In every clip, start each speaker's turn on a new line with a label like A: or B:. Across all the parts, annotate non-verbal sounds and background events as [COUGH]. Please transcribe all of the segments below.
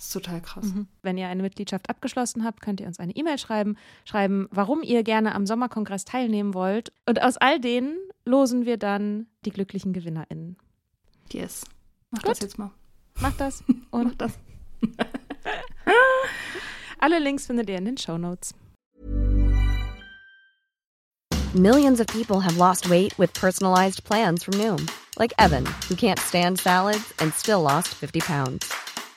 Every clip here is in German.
A: Das ist total krass.
B: Wenn ihr eine Mitgliedschaft abgeschlossen habt, könnt ihr uns eine E-Mail schreiben, schreiben, warum ihr gerne am Sommerkongress teilnehmen wollt. Und aus all denen losen wir dann die glücklichen GewinnerInnen.
A: Yes. Mach
B: Gut.
A: das jetzt mal.
B: Macht das [LAUGHS]
A: Mach
B: und
A: das. [LAUGHS]
B: alle Links findet ihr in den Show Notes.
C: Millions of people have lost weight with personalized plans from Noom, like Evan, who can't stand salads and still lost 50 pounds.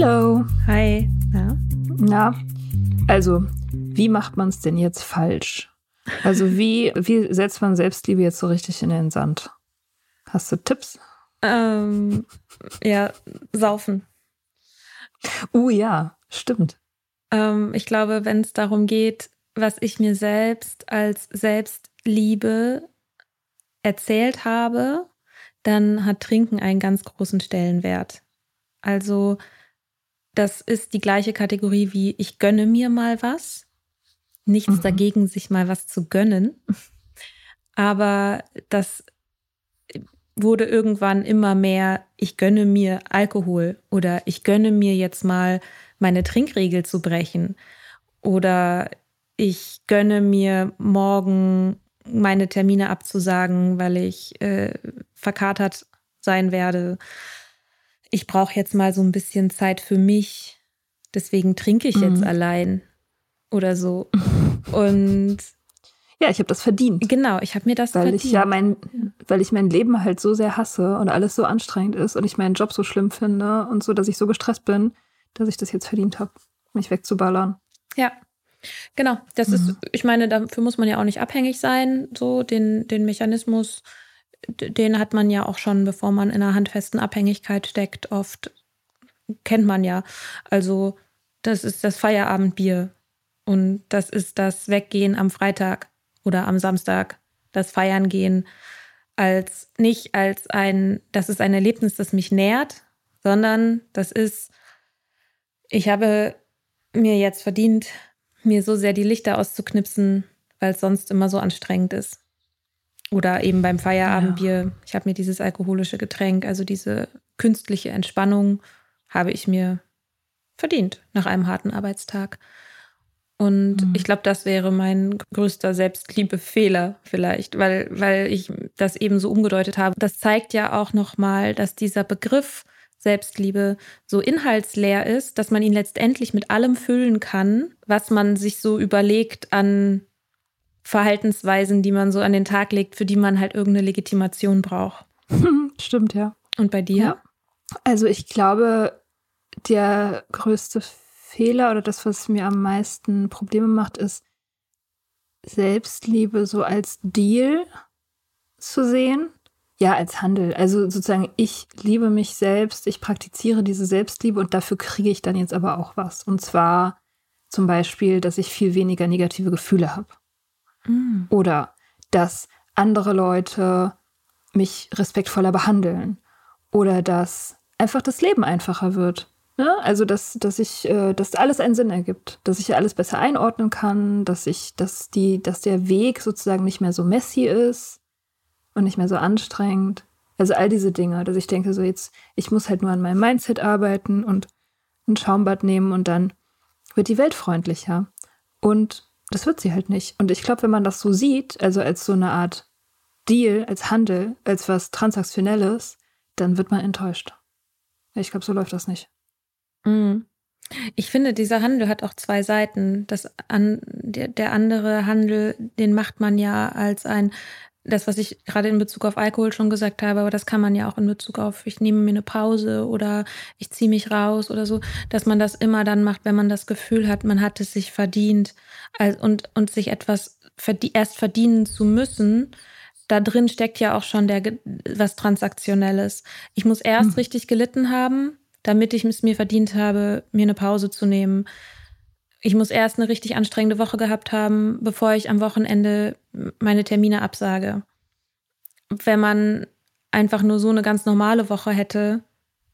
A: Hello.
B: Hi. Ja.
A: Na, also, wie macht man es denn jetzt falsch? Also, wie, wie setzt man Selbstliebe jetzt so richtig in den Sand? Hast du Tipps?
B: Ähm, ja, saufen.
A: Uh, ja, stimmt.
B: Ähm, ich glaube, wenn es darum geht, was ich mir selbst als Selbstliebe erzählt habe, dann hat Trinken einen ganz großen Stellenwert. Also, das ist die gleiche Kategorie wie ich gönne mir mal was. Nichts
A: Mhm.
B: dagegen, sich mal was zu gönnen. Aber das wurde irgendwann immer mehr, ich gönne mir Alkohol oder ich gönne mir jetzt mal meine Trinkregel zu brechen oder ich gönne mir morgen meine Termine abzusagen, weil ich äh, verkatert sein werde. Ich brauche jetzt mal so ein bisschen Zeit für mich, deswegen trinke ich jetzt
A: Mhm.
B: allein oder so. [LAUGHS] Und
A: Ja, ich habe das verdient.
B: genau, ich habe mir das
A: Weil
B: verdient.
A: ich ja mein, weil ich mein Leben halt so sehr hasse und alles so anstrengend ist und ich meinen Job so schlimm finde und so, dass ich so gestresst bin, dass ich das jetzt verdient habe, mich wegzuballern.
B: Ja, genau. Das
A: Mhm.
B: ist, ich meine, dafür muss man ja auch nicht abhängig sein. So, den, den Mechanismus, den hat man ja auch schon, bevor man in einer handfesten Abhängigkeit steckt, oft kennt man ja. Also, das ist das Feierabendbier und das ist das Weggehen am Freitag oder am Samstag, das Feiern gehen, als nicht als ein, das ist ein Erlebnis, das mich nährt, sondern das ist, ich habe mir jetzt verdient, mir so sehr die Lichter auszuknipsen, weil es sonst immer so anstrengend ist. Oder eben beim Feierabendbier. Ich habe mir dieses alkoholische Getränk, also diese künstliche Entspannung, habe ich mir verdient nach einem harten Arbeitstag. Und
A: Mhm.
B: ich glaube, das wäre mein größter Selbstliebefehler vielleicht, weil, weil ich das eben so umgedeutet habe. Das zeigt ja auch nochmal, dass dieser Begriff Selbstliebe so inhaltsleer ist, dass man ihn letztendlich mit allem füllen kann, was man sich so überlegt an Verhaltensweisen, die man so an den Tag legt, für die man halt irgendeine Legitimation braucht. [LAUGHS]
A: Stimmt, ja.
B: Und bei dir?
A: Ja. Also ich glaube, der größte Fehler oder das, was mir am meisten Probleme macht, ist, Selbstliebe so als Deal zu sehen. Ja, als Handel. Also sozusagen, ich liebe mich selbst, ich praktiziere diese Selbstliebe und dafür kriege ich dann jetzt aber auch was. Und zwar zum Beispiel, dass ich viel weniger negative Gefühle habe. Mhm. Oder dass andere Leute mich respektvoller behandeln. Oder dass einfach das Leben einfacher wird. Ne? Also, dass, dass ich, äh, dass alles einen Sinn ergibt, dass ich alles besser einordnen kann, dass ich, dass die, dass der Weg sozusagen nicht mehr so messy ist und nicht mehr so anstrengend. Also all diese Dinge, dass ich denke, so jetzt, ich muss halt nur an meinem Mindset arbeiten und ein Schaumbad nehmen und dann wird die Welt freundlicher. Und das wird sie halt nicht. Und ich glaube, wenn man das so sieht, also als so eine Art Deal, als Handel, als was Transaktionelles, dann wird man enttäuscht. Ich glaube, so läuft das nicht.
B: Mhm. Ich finde, dieser Handel hat auch zwei Seiten. Das an, der, der andere Handel, den macht man ja als ein das, was ich gerade in Bezug auf Alkohol schon gesagt habe, aber das kann man ja auch in Bezug auf, ich nehme mir eine Pause oder ich ziehe mich raus oder so, dass man das immer dann macht, wenn man das Gefühl hat, man hat es sich verdient und, und sich etwas verdie erst verdienen zu müssen. Da drin steckt ja auch schon der, was Transaktionelles. Ich muss erst hm. richtig gelitten haben, damit ich es mir verdient habe, mir eine Pause zu nehmen ich muss erst eine richtig anstrengende Woche gehabt haben, bevor ich am Wochenende meine Termine absage. Wenn man einfach nur so eine ganz normale Woche hätte,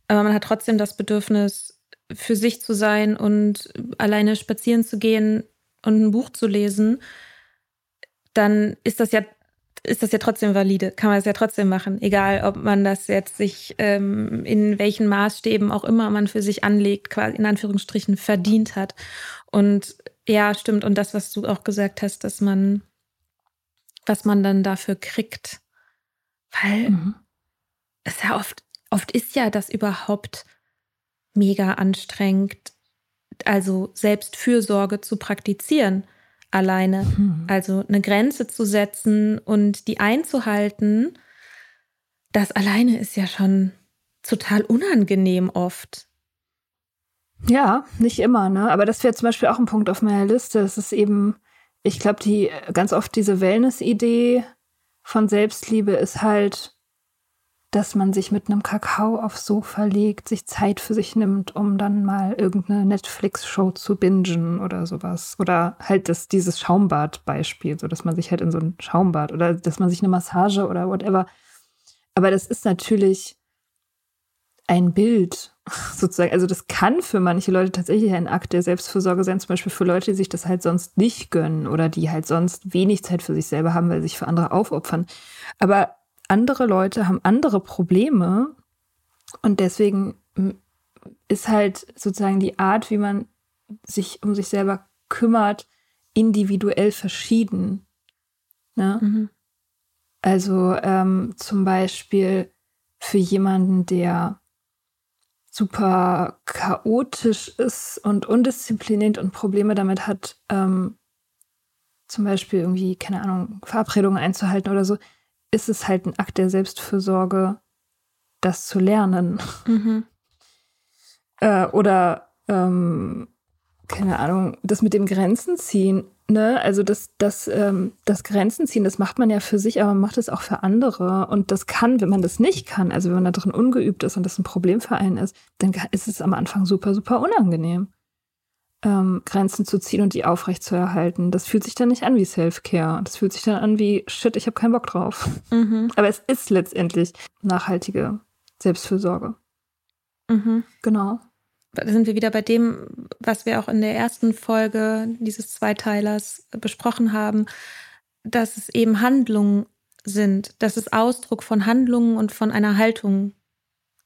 B: aber man hat trotzdem das Bedürfnis, für sich zu sein und alleine spazieren zu gehen und ein Buch zu lesen, dann ist das ja ist das ja trotzdem valide, kann man es ja trotzdem machen, egal ob man das jetzt sich ähm, in welchen Maßstäben auch immer man für sich anlegt, quasi in Anführungsstrichen verdient hat. Und ja, stimmt. Und das, was du auch gesagt hast, dass man, was man dann dafür kriegt, weil mhm. es ja oft, oft ist ja das überhaupt mega anstrengend, also Selbstfürsorge zu praktizieren alleine. Mhm. Also eine Grenze zu setzen und die einzuhalten, das alleine ist ja schon total unangenehm oft.
A: Ja, nicht immer, ne? Aber das wäre zum Beispiel auch ein Punkt auf meiner Liste. Es ist eben, ich glaube, die ganz oft diese Wellness-Idee von Selbstliebe ist halt, dass man sich mit einem Kakao aufs Sofa legt, sich Zeit für sich nimmt, um dann mal irgendeine Netflix-Show zu bingen oder sowas. Oder halt das, dieses Schaumbad-Beispiel, so dass man sich halt in so ein Schaumbad oder dass man sich eine Massage oder whatever. Aber das ist natürlich ein Bild [LAUGHS] sozusagen. Also das kann für manche Leute tatsächlich ein Akt der Selbstfürsorge sein, zum Beispiel für Leute, die sich das halt sonst nicht gönnen oder die halt sonst wenig Zeit für sich selber haben, weil sie sich für andere aufopfern. Aber andere Leute haben andere Probleme und deswegen ist halt sozusagen die Art, wie man sich um sich selber kümmert, individuell verschieden. Ne? Mhm. Also ähm, zum Beispiel für jemanden, der super chaotisch ist und undiszipliniert und Probleme damit hat, ähm, zum Beispiel irgendwie, keine Ahnung, Verabredungen einzuhalten oder so, ist es halt ein Akt der Selbstfürsorge, das zu lernen. Mhm. [LAUGHS] äh, oder, ähm, keine Ahnung, das mit dem Grenzen ziehen Ne, also das, das, ähm, das Grenzen ziehen, das macht man ja für sich, aber man macht es auch für andere. Und das kann, wenn man das nicht kann, also wenn man da drin ungeübt ist und das ein Problem für einen ist, dann ist es am Anfang super, super unangenehm, ähm, Grenzen zu ziehen und die aufrechtzuerhalten. Das fühlt sich dann nicht an wie Self-Care. Das fühlt sich dann an wie, shit, ich habe keinen Bock drauf. Mhm. Aber es ist letztendlich nachhaltige Selbstfürsorge. Mhm. Genau
B: da sind wir wieder bei dem, was wir auch in der ersten Folge dieses Zweiteilers besprochen haben, dass es eben Handlungen sind, dass es Ausdruck von Handlungen und von einer Haltung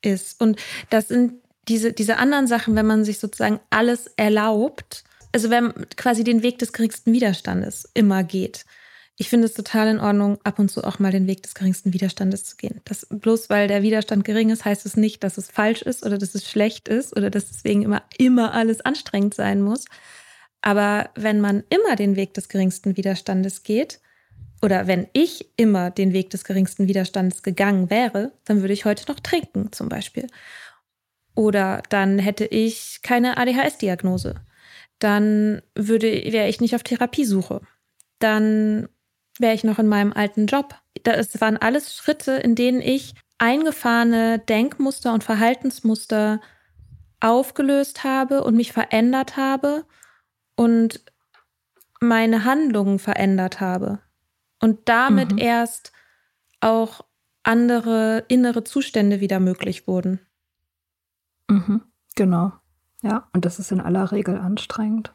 B: ist. Und das sind diese, diese anderen Sachen, wenn man sich sozusagen alles erlaubt, also wenn quasi den Weg des geringsten Widerstandes immer geht ich finde es total in Ordnung, ab und zu auch mal den Weg des geringsten Widerstandes zu gehen. Das, bloß weil der Widerstand gering ist, heißt es nicht, dass es falsch ist oder dass es schlecht ist oder dass deswegen immer, immer alles anstrengend sein muss. Aber wenn man immer den Weg des geringsten Widerstandes geht, oder wenn ich immer den Weg des geringsten Widerstandes gegangen wäre, dann würde ich heute noch trinken, zum Beispiel. Oder dann hätte ich keine ADHS-Diagnose. Dann würde, wäre ich nicht auf Therapiesuche dann wäre ich noch in meinem alten Job. Das waren alles Schritte, in denen ich eingefahrene Denkmuster und Verhaltensmuster aufgelöst habe und mich verändert habe und meine Handlungen verändert habe. Und damit mhm. erst auch andere innere Zustände wieder möglich wurden.
A: Mhm, genau. Ja, und das ist in aller Regel anstrengend.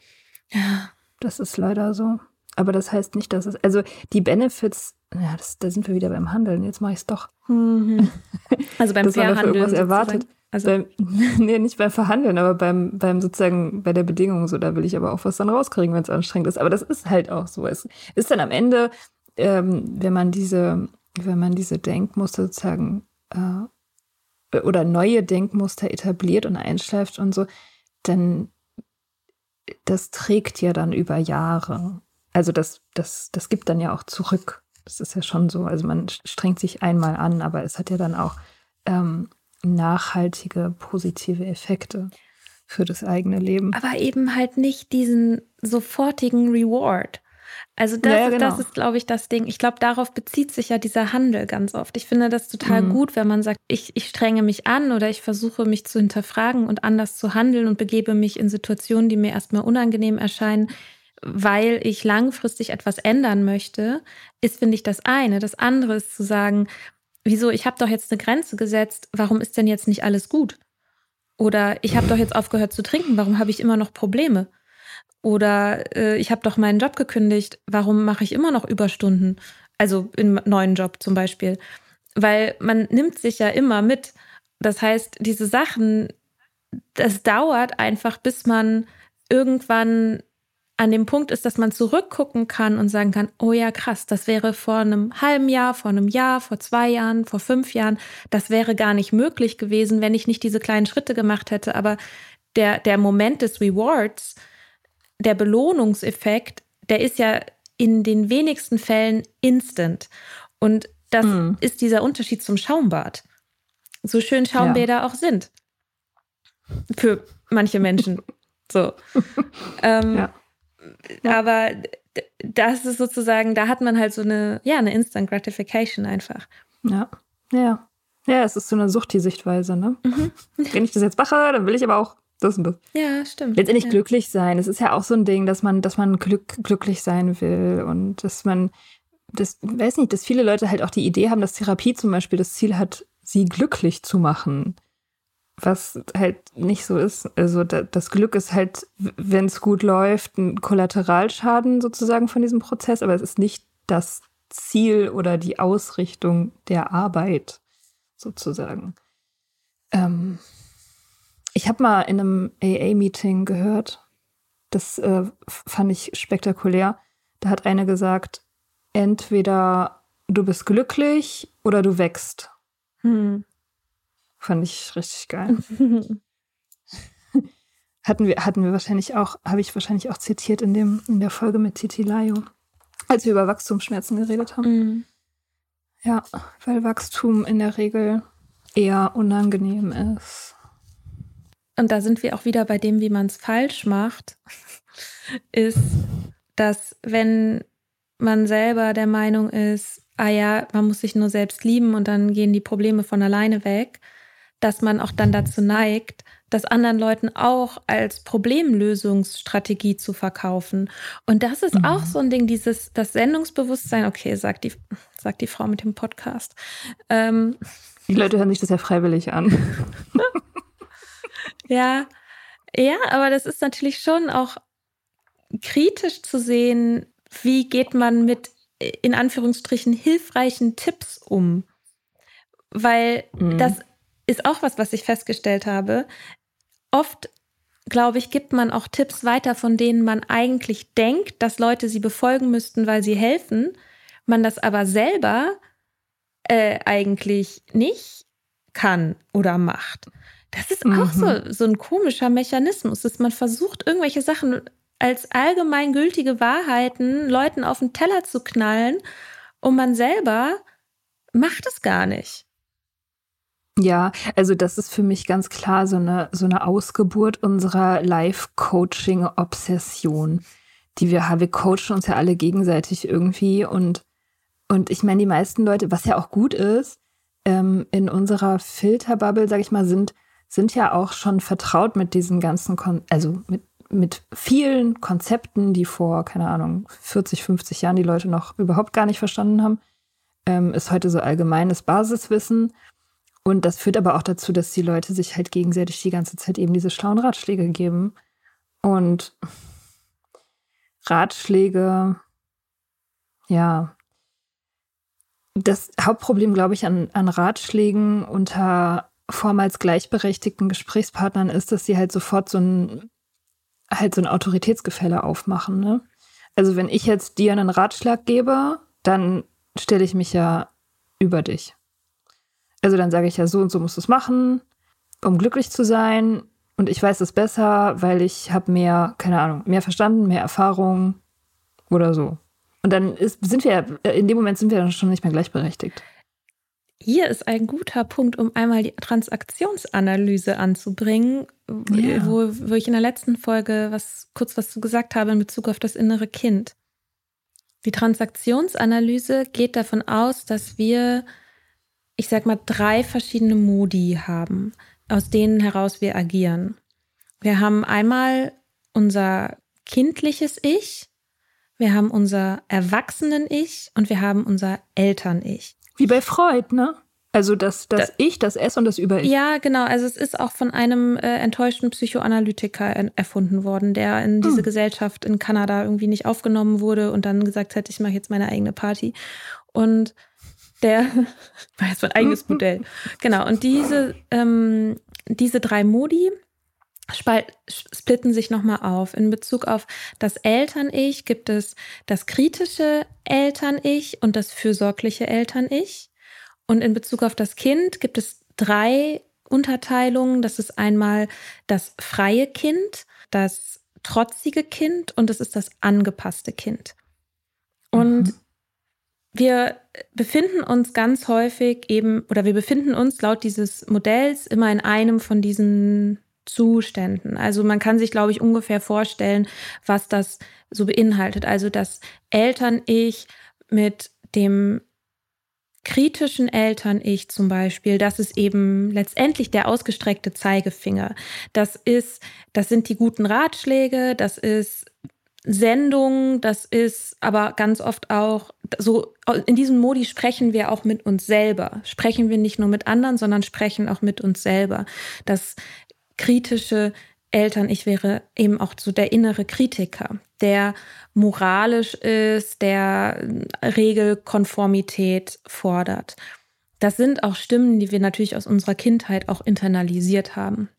B: Ja.
A: Das ist leider so. Aber das heißt nicht, dass es, also die Benefits, ja, das, da sind wir wieder beim Handeln. Jetzt mache ich es doch.
B: Mhm. [LAUGHS] Also beim Verhandeln.
A: erwartet. Also beim, [LAUGHS] nee, nicht beim Verhandeln, aber beim, beim sozusagen bei der Bedingung so, da will ich aber auch was dann rauskriegen, wenn es anstrengend ist. Aber das ist halt auch so. Es ist dann am Ende, ähm, wenn man diese, wenn man diese Denkmuster sozusagen äh, oder neue Denkmuster etabliert und einschleift und so, dann das trägt ja dann über Jahre. Also das, das, das gibt dann ja auch zurück. Das ist ja schon so. Also man strengt sich einmal an, aber es hat ja dann auch ähm, nachhaltige positive Effekte für das eigene Leben.
B: Aber eben halt nicht diesen sofortigen Reward. Also das, ja, ja, genau. das ist, glaube ich, das Ding. Ich glaube, darauf bezieht sich ja dieser Handel ganz oft. Ich finde das total mhm. gut, wenn man sagt, ich, ich strenge mich an oder ich versuche mich zu hinterfragen und anders zu handeln und begebe mich in Situationen, die mir erstmal unangenehm erscheinen, weil ich langfristig etwas ändern möchte, ist, finde ich, das eine. Das andere ist zu sagen, wieso, ich habe doch jetzt eine Grenze gesetzt, warum ist denn jetzt nicht alles gut? Oder ich habe doch jetzt aufgehört zu trinken, warum habe ich immer noch Probleme? Oder äh, ich habe doch meinen Job gekündigt, warum mache ich immer noch Überstunden? Also im neuen Job zum Beispiel. Weil man nimmt sich ja immer mit. Das heißt, diese Sachen, das dauert einfach, bis man irgendwann an dem Punkt ist, dass man zurückgucken kann und sagen kann, oh ja, krass, das wäre vor einem halben Jahr, vor einem Jahr, vor zwei Jahren, vor fünf Jahren, das wäre gar nicht möglich gewesen, wenn ich nicht diese kleinen Schritte gemacht hätte. Aber der, der Moment des Rewards, der Belohnungseffekt, der ist ja in den wenigsten Fällen instant. Und das mhm. ist dieser Unterschied zum Schaumbad. So schön Schaumbäder ja. auch sind. Für manche Menschen. [LAUGHS] so. ähm, ja. Aber das ist sozusagen, da hat man halt so eine, ja, eine Instant Gratification einfach.
A: Ja, ja. Ja, es ist so eine Sucht, die Sichtweise, ne? Mhm. Wenn ich das jetzt mache, dann will ich aber auch das und das.
B: Ja, stimmt.
A: Letztendlich
B: ja.
A: glücklich sein. Es ist ja auch so ein Ding, dass man, dass man glück, glücklich sein will und dass man, das weiß nicht, dass viele Leute halt auch die Idee haben, dass Therapie zum Beispiel das Ziel hat, sie glücklich zu machen was halt nicht so ist. Also das Glück ist halt, wenn es gut läuft, ein Kollateralschaden sozusagen von diesem Prozess, aber es ist nicht das Ziel oder die Ausrichtung der Arbeit sozusagen. Ähm ich habe mal in einem AA-Meeting gehört, das äh, fand ich spektakulär. Da hat eine gesagt, entweder du bist glücklich oder du wächst. Hm. Fand ich richtig geil. [LAUGHS] hatten wir, hatten wir wahrscheinlich auch, habe ich wahrscheinlich auch zitiert in dem, in der Folge mit Titi Layo, als wir über Wachstumsschmerzen geredet haben. Mhm. Ja, weil Wachstum in der Regel eher unangenehm ist.
B: Und da sind wir auch wieder bei dem, wie man es falsch macht, ist, dass wenn man selber der Meinung ist, ah ja, man muss sich nur selbst lieben und dann gehen die Probleme von alleine weg, dass man auch dann dazu neigt, das anderen Leuten auch als Problemlösungsstrategie zu verkaufen. Und das ist mhm. auch so ein Ding, dieses, das Sendungsbewusstsein, okay, sagt die, sagt die Frau mit dem Podcast. Ähm,
A: die Leute hören sich das ja freiwillig an. [LAUGHS]
B: ja, ja, aber das ist natürlich schon auch kritisch zu sehen, wie geht man mit in Anführungsstrichen hilfreichen Tipps um. Weil mhm. das ist auch was, was ich festgestellt habe. Oft, glaube ich, gibt man auch Tipps weiter, von denen man eigentlich denkt, dass Leute sie befolgen müssten, weil sie helfen, man das aber selber äh, eigentlich nicht kann oder macht. Das ist mhm. auch so, mhm. so ein komischer Mechanismus, dass man versucht, irgendwelche Sachen als allgemeingültige Wahrheiten Leuten auf den Teller zu knallen und man selber macht es gar nicht.
A: Ja, also das ist für mich ganz klar so eine, so eine Ausgeburt unserer Life-Coaching-Obsession. die wir haben. Wir coachen uns ja alle gegenseitig irgendwie und, und ich meine, die meisten Leute, was ja auch gut ist, ähm, in unserer Filterbubble, sag ich mal, sind, sind ja auch schon vertraut mit diesen ganzen, Kon also mit, mit vielen Konzepten, die vor, keine Ahnung, 40, 50 Jahren die Leute noch überhaupt gar nicht verstanden haben. Ähm, ist heute so allgemeines Basiswissen. Und das führt aber auch dazu, dass die Leute sich halt gegenseitig die ganze Zeit eben diese schlauen Ratschläge geben. Und Ratschläge, ja, das Hauptproblem, glaube ich, an, an Ratschlägen unter vormals gleichberechtigten Gesprächspartnern ist, dass sie halt sofort so ein, halt so ein Autoritätsgefälle aufmachen. Ne? Also wenn ich jetzt dir einen Ratschlag gebe, dann stelle ich mich ja über dich. Also dann sage ich ja, so und so musst du es machen, um glücklich zu sein. Und ich weiß es besser, weil ich habe mehr, keine Ahnung, mehr verstanden, mehr Erfahrung oder so. Und dann ist, sind wir, in dem Moment sind wir dann schon nicht mehr gleichberechtigt.
B: Hier ist ein guter Punkt, um einmal die Transaktionsanalyse anzubringen, ja. wo, wo ich in der letzten Folge was, kurz was zu gesagt habe in Bezug auf das innere Kind. Die Transaktionsanalyse geht davon aus, dass wir ich sag mal, drei verschiedene Modi haben, aus denen heraus wir agieren. Wir haben einmal unser kindliches Ich, wir haben unser Erwachsenen-Ich und wir haben unser Eltern-Ich.
A: Wie bei Freud, ne? Also das, das da, Ich, das S und das Über-Ich.
B: Ja, genau. Also es ist auch von einem äh, enttäuschten Psychoanalytiker erfunden worden, der in diese hm. Gesellschaft in Kanada irgendwie nicht aufgenommen wurde und dann gesagt hat, ich mache jetzt meine eigene Party. Und der [LAUGHS] war jetzt mein eigenes [LAUGHS] Modell. Genau. Und diese, ähm, diese drei Modi splitten sich nochmal auf. In Bezug auf das Eltern-Ich gibt es das kritische Eltern-Ich und das fürsorgliche Eltern-Ich. Und in Bezug auf das Kind gibt es drei Unterteilungen. Das ist einmal das freie Kind, das trotzige Kind und das ist das angepasste Kind. Und mhm wir befinden uns ganz häufig eben, oder wir befinden uns laut dieses Modells immer in einem von diesen Zuständen. Also man kann sich, glaube ich, ungefähr vorstellen, was das so beinhaltet. Also das Eltern-Ich mit dem kritischen Eltern-Ich zum Beispiel, das ist eben letztendlich der ausgestreckte Zeigefinger. Das ist, das sind die guten Ratschläge, das ist Sendung, das ist aber ganz oft auch so, in diesem Modi sprechen wir auch mit uns selber. Sprechen wir nicht nur mit anderen, sondern sprechen auch mit uns selber. Das kritische Eltern, ich wäre eben auch so der innere Kritiker, der moralisch ist, der Regelkonformität fordert. Das sind auch Stimmen, die wir natürlich aus unserer Kindheit auch internalisiert haben.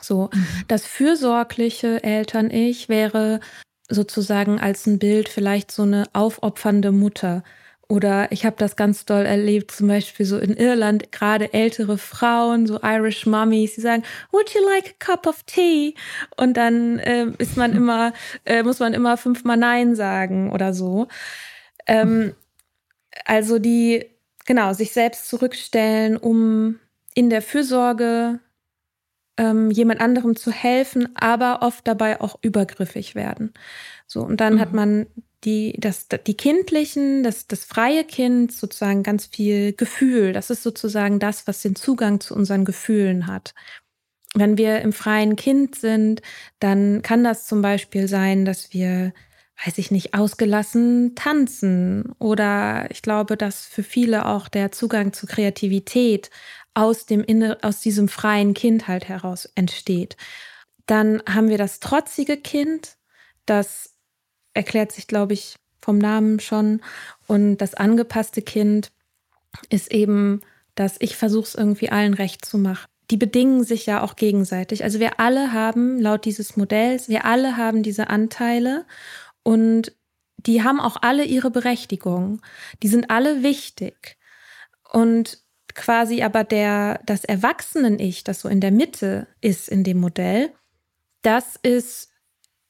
B: So, mhm. das fürsorgliche Eltern-Ich wäre sozusagen als ein Bild vielleicht so eine aufopfernde Mutter. Oder ich habe das ganz doll erlebt, zum Beispiel so in Irland, gerade ältere Frauen, so Irish Mummies, die sagen, Would you like a cup of tea? Und dann äh, ist man immer, äh, muss man immer fünfmal Nein sagen oder so. Ähm, also die, genau, sich selbst zurückstellen, um in der Fürsorge ähm, jemand anderem zu helfen, aber oft dabei auch übergriffig werden. So, und dann mhm. hat man die, das, die kindlichen, das, das freie Kind sozusagen ganz viel Gefühl. Das ist sozusagen das, was den Zugang zu unseren Gefühlen hat. Wenn wir im freien Kind sind, dann kann das zum Beispiel sein, dass wir, weiß ich nicht, ausgelassen tanzen. Oder ich glaube, dass für viele auch der Zugang zu Kreativität aus dem Inner, aus diesem freien Kind halt heraus entsteht. Dann haben wir das trotzige Kind, das erklärt sich, glaube ich, vom Namen schon. Und das angepasste Kind ist eben, dass ich versuche es irgendwie allen recht zu machen. Die bedingen sich ja auch gegenseitig. Also wir alle haben laut dieses Modells, wir alle haben diese Anteile und die haben auch alle ihre Berechtigung. Die sind alle wichtig. Und quasi aber der, das Erwachsenen-Ich, das so in der Mitte ist in dem Modell, das ist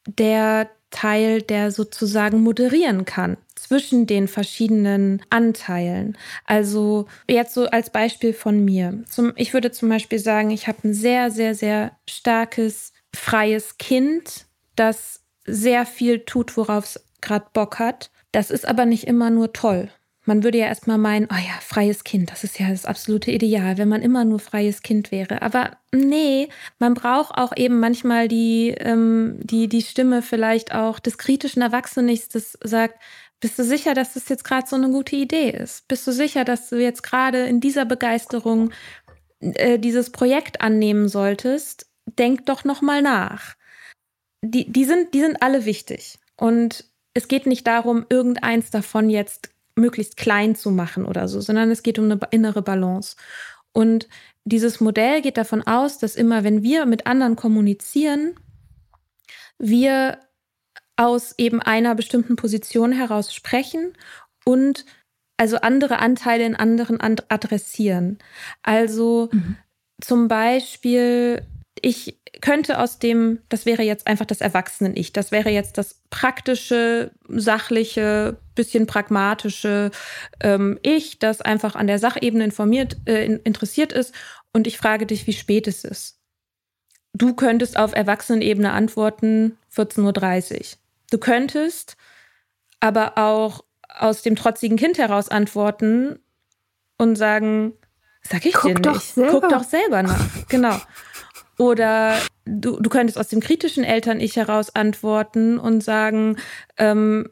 B: der Teil, der sozusagen moderieren kann zwischen den verschiedenen Anteilen. Also jetzt so als Beispiel von mir. Zum, ich würde zum Beispiel sagen, ich habe ein sehr, sehr, sehr starkes, freies Kind, das sehr viel tut, worauf es gerade Bock hat. Das ist aber nicht immer nur toll. Man würde ja erstmal meinen, oh ja, freies Kind, das ist ja das absolute Ideal, wenn man immer nur freies Kind wäre. Aber nee, man braucht auch eben manchmal die, ähm, die, die Stimme vielleicht auch des kritischen Erwachsenen, das sagt, bist du sicher, dass das jetzt gerade so eine gute Idee ist? Bist du sicher, dass du jetzt gerade in dieser Begeisterung äh, dieses Projekt annehmen solltest? Denk doch noch mal nach. Die, die, sind, die sind alle wichtig. Und es geht nicht darum, irgendeins davon jetzt möglichst klein zu machen oder so, sondern es geht um eine innere Balance. Und dieses Modell geht davon aus, dass immer, wenn wir mit anderen kommunizieren, wir aus eben einer bestimmten Position heraus sprechen und also andere Anteile in anderen adressieren. Also mhm. zum Beispiel, ich könnte aus dem, das wäre jetzt einfach das Erwachsenen-Ich, das wäre jetzt das praktische, sachliche, bisschen pragmatische ähm, Ich, das einfach an der Sachebene informiert, äh, interessiert ist. Und ich frage dich, wie spät es ist. Du könntest auf Erwachsenenebene antworten 14.30 Uhr. Du könntest aber auch aus dem trotzigen Kind heraus antworten und sagen, sag ich Guck dir nicht. Doch selber. Guck doch selber nach. [LAUGHS] Genau. Oder du, du könntest aus dem kritischen Eltern-Ich heraus antworten und sagen, ähm,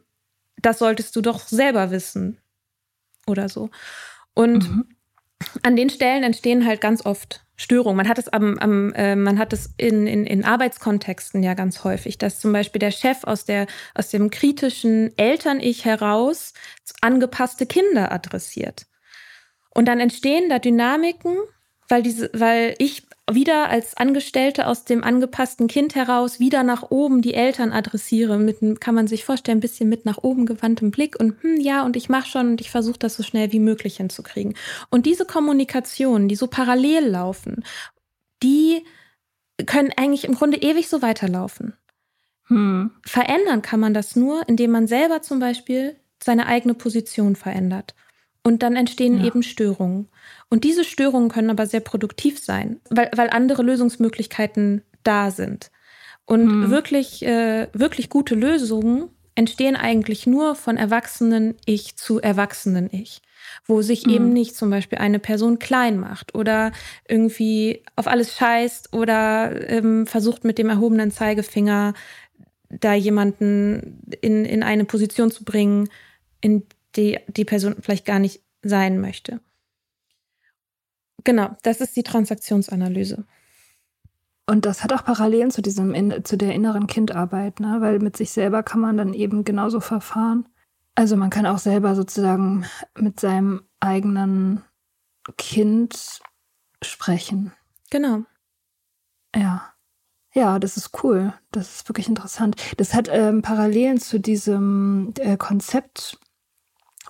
B: das solltest du doch selber wissen. Oder so. Und mhm. an den Stellen entstehen halt ganz oft Störungen. Man hat es am, am äh, man hat es in, in, in Arbeitskontexten ja ganz häufig, dass zum Beispiel der Chef aus der aus dem kritischen Eltern-Ich heraus angepasste Kinder adressiert. Und dann entstehen da Dynamiken, weil diese, weil ich wieder als Angestellte aus dem angepassten Kind heraus wieder nach oben die Eltern adressiere, mit, kann man sich vorstellen, ein bisschen mit nach oben gewandtem Blick und hm, ja, und ich mache schon und ich versuche das so schnell wie möglich hinzukriegen. Und diese Kommunikation, die so parallel laufen, die können eigentlich im Grunde ewig so weiterlaufen. Hm. Verändern kann man das nur, indem man selber zum Beispiel seine eigene Position verändert. Und dann entstehen ja. eben Störungen. Und diese Störungen können aber sehr produktiv sein, weil, weil andere Lösungsmöglichkeiten da sind. Und hm. wirklich, äh, wirklich gute Lösungen entstehen eigentlich nur von Erwachsenen-Ich zu Erwachsenen-Ich, wo sich hm. eben nicht zum Beispiel eine Person klein macht oder irgendwie auf alles scheißt oder ähm, versucht mit dem erhobenen Zeigefinger da jemanden in, in eine Position zu bringen, in die die Person vielleicht gar nicht sein möchte. Genau, das ist die Transaktionsanalyse.
A: Und das hat auch Parallelen zu diesem zu der inneren Kindarbeit, ne? weil mit sich selber kann man dann eben genauso verfahren. Also man kann auch selber sozusagen mit seinem eigenen Kind sprechen.
B: Genau.
A: Ja. Ja, das ist cool. Das ist wirklich interessant. Das hat ähm, Parallelen zu diesem äh, Konzept,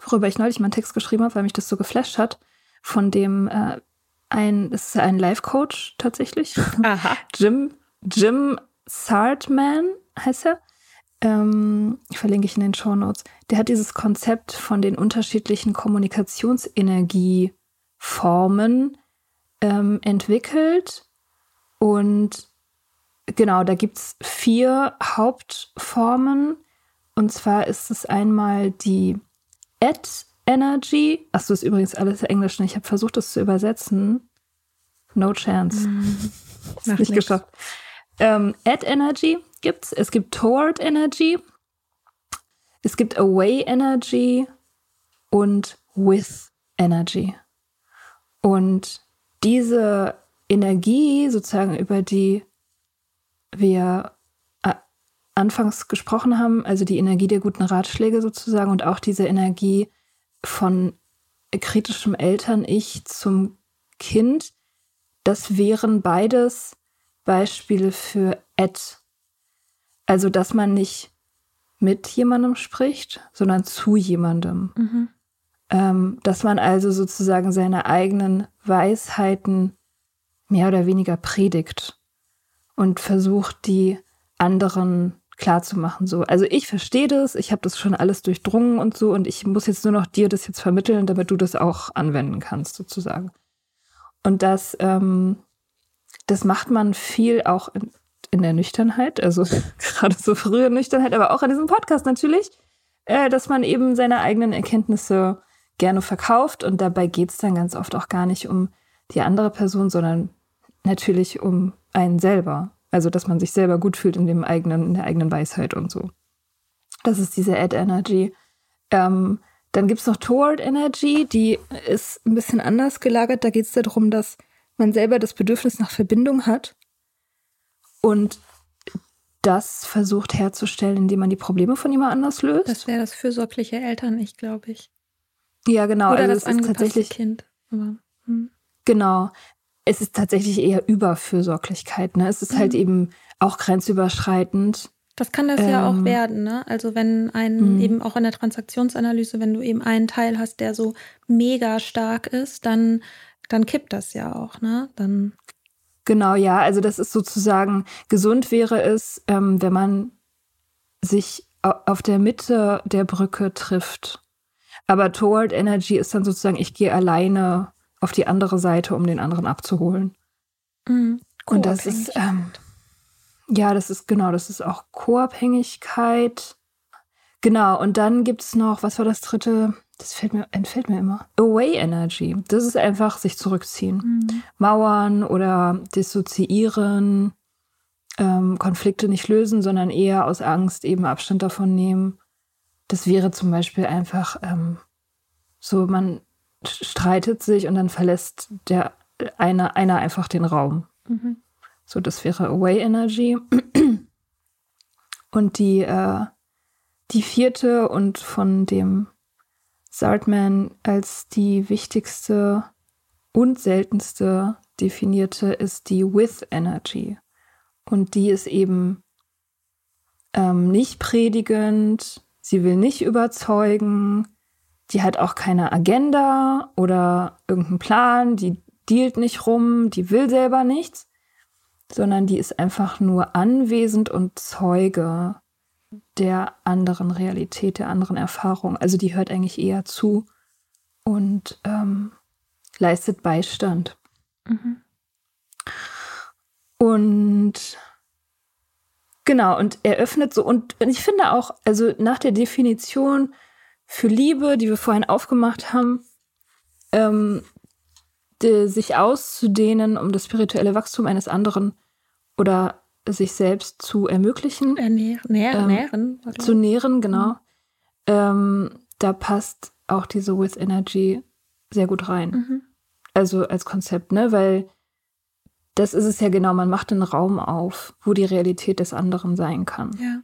A: worüber ich neulich mal einen Text geschrieben habe, weil mich das so geflasht hat, von dem äh, ein, es ist ein Life-Coach tatsächlich. Aha. [LAUGHS] Jim, Jim Sartman heißt er. Ähm, verlinke ich in den Show Notes. Der hat dieses Konzept von den unterschiedlichen Kommunikationsenergieformen ähm, entwickelt. Und genau, da gibt es vier Hauptformen. Und zwar ist es einmal die Ad Energy. Achso, ist übrigens alles Englisch. Ne? Ich habe versucht, das zu übersetzen. No chance. Mm, nicht nichts. geschafft. Ähm, Add Energy gibt's. Es gibt Toward Energy. Es gibt Away Energy und With Energy. Und diese Energie, sozusagen, über die wir anfangs gesprochen haben, also die Energie der guten Ratschläge sozusagen und auch diese Energie von kritischem Eltern-Ich zum Kind, das wären beides Beispiele für Ad. Also, dass man nicht mit jemandem spricht, sondern zu jemandem. Mhm. Ähm, dass man also sozusagen seine eigenen Weisheiten mehr oder weniger predigt und versucht, die anderen klar zu machen. So. Also ich verstehe das, ich habe das schon alles durchdrungen und so und ich muss jetzt nur noch dir das jetzt vermitteln, damit du das auch anwenden kannst, sozusagen. Und das, ähm, das macht man viel auch in, in der Nüchternheit, also [LAUGHS] gerade so frühe Nüchternheit, aber auch an diesem Podcast natürlich, äh, dass man eben seine eigenen Erkenntnisse gerne verkauft und dabei geht es dann ganz oft auch gar nicht um die andere Person, sondern natürlich um einen selber. Also, dass man sich selber gut fühlt in dem eigenen, in der eigenen Weisheit und so. Das ist diese Ad Energy. Ähm, dann gibt es noch Toward Energy, die ist ein bisschen anders gelagert. Da geht es darum, dass man selber das Bedürfnis nach Verbindung hat und das versucht herzustellen, indem man die Probleme von jemand anders löst.
B: Das wäre das fürsorgliche Eltern, ich glaube ich.
A: Ja, genau.
B: Oder also das ist tatsächlich Kind.
A: Aber, hm. Genau. Es ist tatsächlich eher Überfürsorglichkeit. Ne? Es ist halt mhm. halt eben auch grenzüberschreitend.
B: Das kann das ähm, ja auch ähm, werden, ne? Also wenn ein mh. eben auch in der Transaktionsanalyse, wenn du eben einen Teil hast, der so mega stark ist, dann, dann kippt das ja auch, ne? Dann
A: Genau, ja. Also das ist sozusagen, gesund wäre es, ähm, wenn man sich auf der Mitte der Brücke trifft. Aber Toward Energy ist dann sozusagen, ich gehe alleine auf die andere Seite, um den anderen abzuholen. Mhm. Und das ist, ähm, ja, das ist genau, das ist auch Co-Abhängigkeit. Genau, und dann gibt es noch, was war das dritte? das fällt mir, entfällt mir immer. Away Energy. Das ist einfach sich zurückziehen. Mhm. Mauern oder dissoziieren, ähm, Konflikte nicht lösen, sondern eher aus Angst eben Abstand davon nehmen. Das wäre zum Beispiel einfach ähm, so, man streitet sich und dann verlässt der einer, einer einfach den Raum. Mhm. So, das wäre Away Energy. Und die, äh, die vierte und von dem Sartman als die wichtigste und seltenste definierte ist die With Energy. Und die ist eben ähm, nicht predigend, sie will nicht überzeugen, die hat auch keine Agenda oder irgendeinen Plan, die dealt nicht rum, die will selber nichts, sondern die ist einfach nur anwesend und Zeuge der anderen Realität, der anderen Erfahrung. Also die hört eigentlich eher zu und ähm, leistet Beistand. Mhm. Und genau, und eröffnet so, und ich finde auch, also nach der Definition für Liebe, die wir vorhin aufgemacht haben, ähm, die, sich auszudehnen, um das spirituelle Wachstum eines anderen oder sich selbst zu ermöglichen.
B: Ernähren, ähm, nähren.
A: Zu nähren, genau. Mhm. Ähm, da passt auch diese With Energy sehr gut rein. Mhm. Also als Konzept, ne? Weil das ist es ja genau, man macht einen Raum auf, wo die Realität des anderen sein kann.
B: Ja.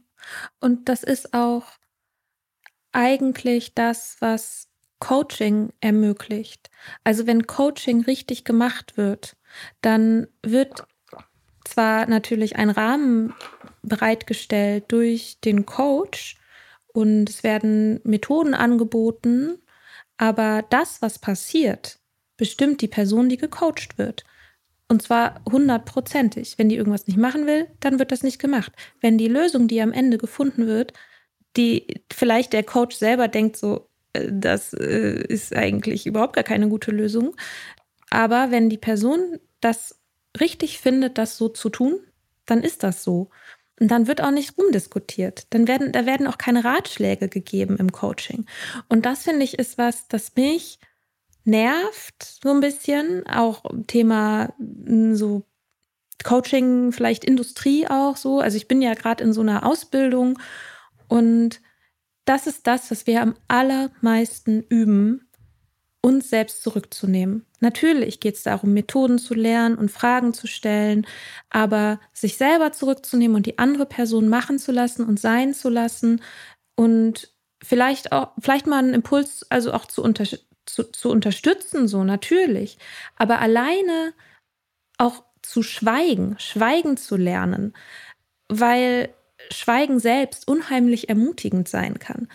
B: Und das ist auch eigentlich das, was Coaching ermöglicht. Also wenn Coaching richtig gemacht wird, dann wird zwar natürlich ein Rahmen bereitgestellt durch den Coach und es werden Methoden angeboten, aber das, was passiert, bestimmt die Person, die gecoacht wird. Und zwar hundertprozentig. Wenn die irgendwas nicht machen will, dann wird das nicht gemacht. Wenn die Lösung, die am Ende gefunden wird, die vielleicht der Coach selber denkt, so, äh, das äh, ist eigentlich überhaupt gar keine gute Lösung. Aber wenn die Person das richtig findet, das so zu tun, dann ist das so. Und dann wird auch nicht rumdiskutiert. Dann werden, da werden auch keine Ratschläge gegeben im Coaching. Und das finde ich ist was, das mich nervt so ein bisschen. Auch Thema hm, so Coaching, vielleicht Industrie auch so. Also ich bin ja gerade in so einer Ausbildung und das ist das, was wir am allermeisten üben, uns selbst zurückzunehmen. Natürlich geht es darum, Methoden zu lernen und Fragen zu stellen, aber sich selber zurückzunehmen und die andere Person machen zu lassen und sein zu lassen und vielleicht auch, vielleicht mal einen Impuls, also auch zu, unter, zu, zu unterstützen, so natürlich, aber alleine auch zu schweigen, schweigen zu lernen, weil Schweigen selbst unheimlich ermutigend sein kann.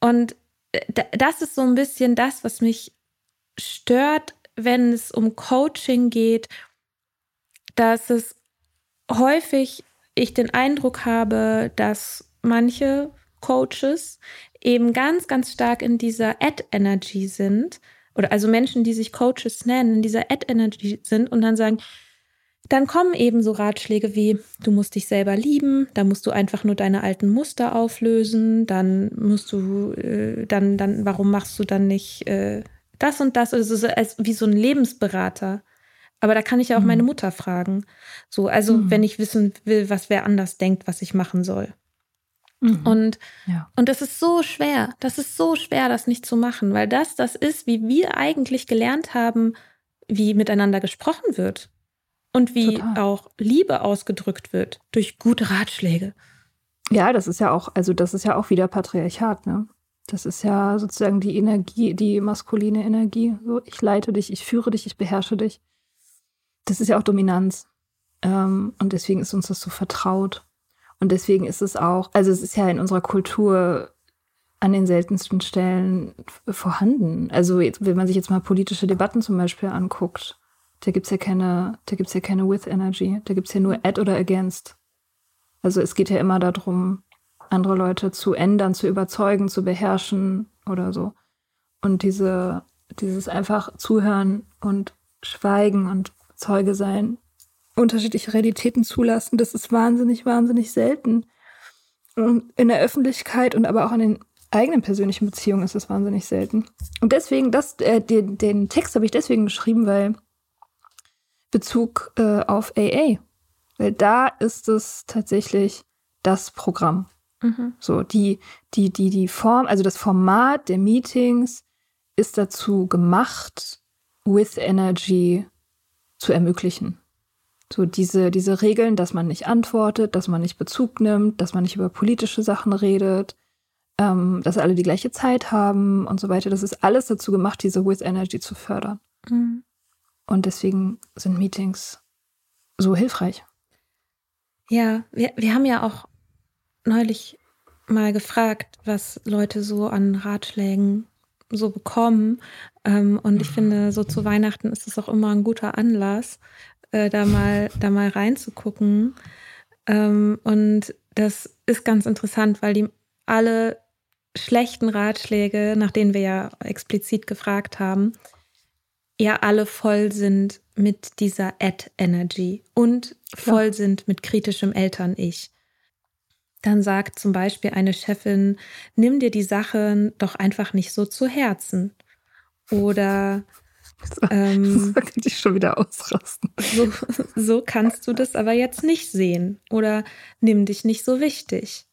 B: Und das ist so ein bisschen das, was mich stört, wenn es um Coaching geht, dass es häufig ich den Eindruck habe, dass manche Coaches eben ganz, ganz stark in dieser Ad-Energy sind, oder also Menschen, die sich Coaches nennen, in dieser Ad-Energy sind und dann sagen, dann kommen eben so Ratschläge wie, du musst dich selber lieben, da musst du einfach nur deine alten Muster auflösen, dann musst du, äh, dann, dann, warum machst du dann nicht äh, das und das? Also so als, wie so ein Lebensberater. Aber da kann ich ja auch mhm. meine Mutter fragen. So, also mhm. wenn ich wissen will, was wer anders denkt, was ich machen soll. Mhm. Und, ja. und das ist so schwer. Das ist so schwer, das nicht zu machen, weil das, das ist, wie wir eigentlich gelernt haben, wie miteinander gesprochen wird und wie Total. auch Liebe ausgedrückt wird durch gute Ratschläge.
A: Ja, das ist ja auch, also das ist ja auch wieder Patriarchat, ne? Das ist ja sozusagen die Energie, die maskuline Energie. So, ich leite dich, ich führe dich, ich beherrsche dich. Das ist ja auch Dominanz. Ähm, und deswegen ist uns das so vertraut. Und deswegen ist es auch, also es ist ja in unserer Kultur an den seltensten Stellen vorhanden. Also jetzt, wenn man sich jetzt mal politische Debatten zum Beispiel anguckt, da gibt's ja keine, da gibt's ja keine with Energy, da gibt's ja nur at oder against. Also es geht ja immer darum, andere Leute zu ändern, zu überzeugen, zu beherrschen oder so. Und diese, dieses einfach zuhören und schweigen und Zeuge sein, unterschiedliche Realitäten zulassen, das ist wahnsinnig, wahnsinnig selten. Und in der Öffentlichkeit und aber auch in den eigenen persönlichen Beziehungen ist es wahnsinnig selten. Und deswegen, das, äh, den, den Text habe ich deswegen geschrieben, weil Bezug äh, auf AA. Weil da ist es tatsächlich das Programm. Mhm. So, die, die, die, die Form, also das Format der Meetings ist dazu gemacht, with Energy zu ermöglichen. So diese, diese Regeln, dass man nicht antwortet, dass man nicht Bezug nimmt, dass man nicht über politische Sachen redet, ähm, dass alle die gleiche Zeit haben und so weiter. Das ist alles dazu gemacht, diese With Energy zu fördern. Mhm. Und deswegen sind Meetings so hilfreich.
B: Ja, wir, wir haben ja auch neulich mal gefragt, was Leute so an Ratschlägen so bekommen. Ähm, und ich finde, so zu Weihnachten ist es auch immer ein guter Anlass, äh, da mal, da mal reinzugucken. Ähm, und das ist ganz interessant, weil die alle schlechten Ratschläge, nach denen wir ja explizit gefragt haben, ja alle voll sind mit dieser Ad-Energy und voll ja. sind mit kritischem Eltern-Ich. Dann sagt zum Beispiel eine Chefin, nimm dir die Sachen doch einfach nicht so zu Herzen. Oder [LAUGHS]
A: ähm, [LAUGHS] könnte ich schon wieder ausrasten.
B: So, so kannst du das aber jetzt nicht sehen. Oder nimm dich nicht so wichtig.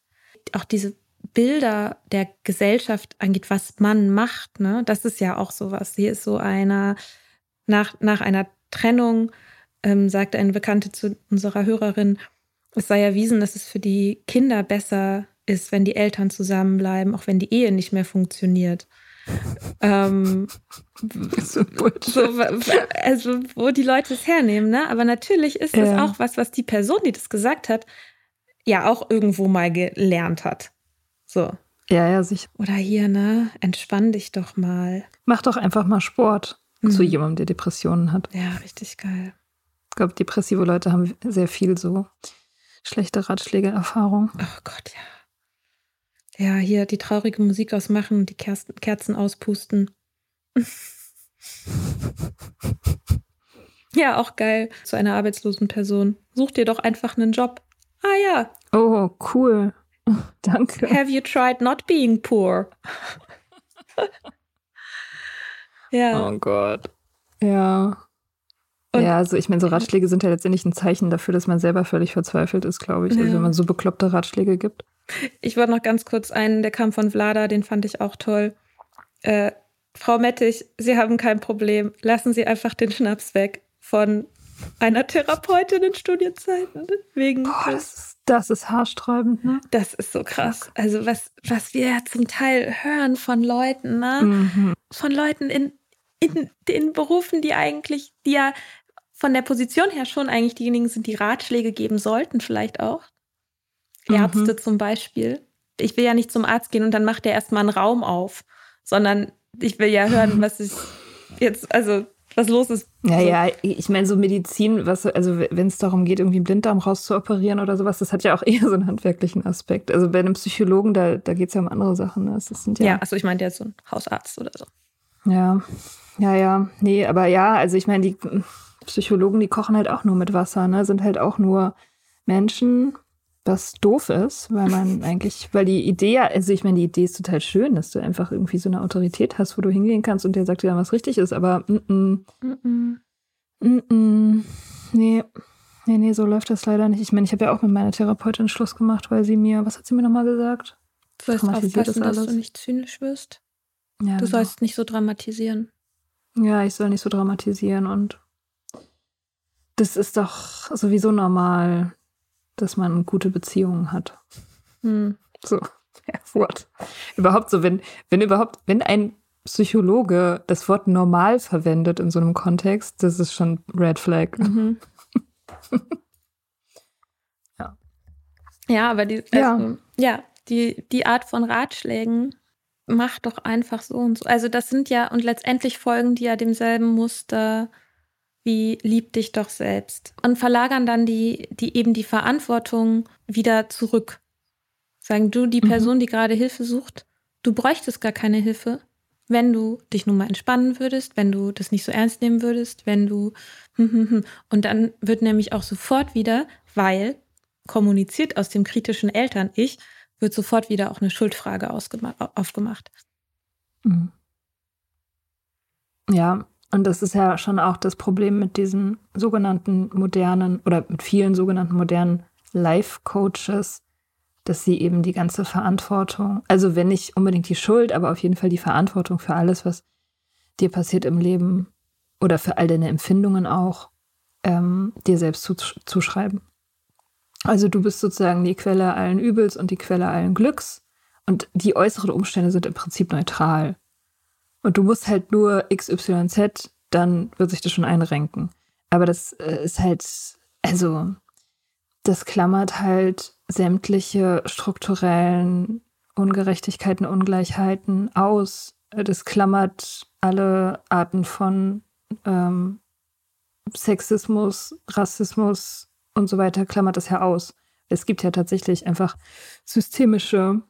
B: Auch diese Bilder der Gesellschaft angeht, was man macht, ne, das ist ja auch sowas. Hier ist so einer, nach, nach einer Trennung, ähm, sagte eine Bekannte zu unserer Hörerin, es sei erwiesen, dass es für die Kinder besser ist, wenn die Eltern zusammenbleiben, auch wenn die Ehe nicht mehr funktioniert. ähm, so, also wo die Leute es hernehmen, ne? Aber natürlich ist das ja. auch was, was die Person, die das gesagt hat, ja auch irgendwo mal gelernt hat. So.
A: Ja, ja, sicher.
B: Oder hier, ne? Entspann dich doch mal.
A: Mach doch einfach mal Sport mhm. zu jemandem, der Depressionen hat.
B: Ja, richtig geil.
A: Ich glaube, depressive Leute haben sehr viel so schlechte Ratschläge-Erfahrung.
B: Oh Gott, ja. Ja, hier die traurige Musik ausmachen und die Kerzen auspusten. [LAUGHS] ja, auch geil. Zu einer arbeitslosen Person. Such dir doch einfach einen Job. Ah ja.
A: Oh, cool. [LAUGHS] Danke.
B: Have you tried not being poor? [LAUGHS]
A: ja. Oh Gott. Ja. Und ja, also ich meine, so Ratschläge sind ja letztendlich ein Zeichen dafür, dass man selber völlig verzweifelt ist, glaube ich. Also wenn man so bekloppte Ratschläge gibt.
B: Ich wollte noch ganz kurz einen, der kam von Vlada, den fand ich auch toll. Äh, Frau Mettich, Sie haben kein Problem. Lassen Sie einfach den Schnaps weg von einer Therapeutin in Studienzeiten. Wegen
A: Boah, das ist, das ist haarsträubend, ne?
B: Das ist so krass. Also was, was wir ja zum Teil hören von Leuten, ne? Mhm. Von Leuten in, in den Berufen, die eigentlich, die ja von der Position her schon eigentlich diejenigen sind, die Ratschläge geben sollten, vielleicht auch. Mhm. Ärzte zum Beispiel. Ich will ja nicht zum Arzt gehen und dann macht er erstmal einen Raum auf, sondern ich will ja hören, [LAUGHS] was ist jetzt, also was los ist.
A: Ja, ja, ich meine, so Medizin, was, also wenn es darum geht, irgendwie einen Blinddarm rauszuoperieren oder sowas, das hat ja auch [LAUGHS] eher so einen handwerklichen Aspekt. Also bei einem Psychologen, da, da geht es ja um andere Sachen. Ne? Das
B: sind ja, ja, also ich meinte jetzt so ein Hausarzt oder so.
A: Ja, ja, ja. Nee, aber ja, also ich meine, die Psychologen, die kochen halt auch nur mit Wasser, ne? Sind halt auch nur Menschen, was doof ist, weil man [LAUGHS] eigentlich, weil die Idee, also ich meine, die Idee ist total schön, dass du einfach irgendwie so eine Autorität hast, wo du hingehen kannst und der sagt dir dann, was richtig ist, aber mm -mm, mm -mm, mm nee, nee, nee, so läuft das leider nicht. Ich meine, ich habe ja auch mit meiner Therapeutin Schluss gemacht, weil sie mir, was hat sie mir nochmal gesagt?
B: Du sollst aufpassen, das dass du nicht zynisch wirst. Ja, du genau. sollst nicht so dramatisieren.
A: Ja, ich soll nicht so dramatisieren und das ist doch sowieso normal, dass man gute Beziehungen hat. Hm. So, [LAUGHS] ja, what? Überhaupt so, wenn, wenn überhaupt, wenn ein Psychologe das Wort normal verwendet in so einem Kontext, das ist schon Red Flag. Mhm. [LAUGHS]
B: ja. Ja, aber die, also, ja. ja, die, die Art von Ratschlägen mach doch einfach so und so. Also das sind ja, und letztendlich folgen die ja demselben Muster wie lieb dich doch selbst. Und verlagern dann die, die eben die Verantwortung wieder zurück. Sagen du, die mhm. Person, mhm. die gerade Hilfe sucht, du bräuchtest gar keine Hilfe, wenn du dich nun mal entspannen würdest, wenn du das nicht so ernst nehmen würdest, wenn du und dann wird nämlich auch sofort wieder, weil kommuniziert aus dem kritischen Eltern-Ich, wird sofort wieder auch eine Schuldfrage aufgemacht.
A: Mhm. Ja, und das ist ja schon auch das Problem mit diesen sogenannten modernen oder mit vielen sogenannten modernen Life-Coaches, dass sie eben die ganze Verantwortung, also wenn nicht unbedingt die Schuld, aber auf jeden Fall die Verantwortung für alles, was dir passiert im Leben oder für all deine Empfindungen auch, ähm, dir selbst zuschreiben. Also du bist sozusagen die Quelle allen Übels und die Quelle allen Glücks und die äußeren Umstände sind im Prinzip neutral. Und du musst halt nur XYZ, dann wird sich das schon einrenken. Aber das äh, ist halt, also, das klammert halt sämtliche strukturellen Ungerechtigkeiten, Ungleichheiten aus. Das klammert alle Arten von ähm, Sexismus, Rassismus und so weiter, klammert das ja aus. Es gibt ja tatsächlich einfach systemische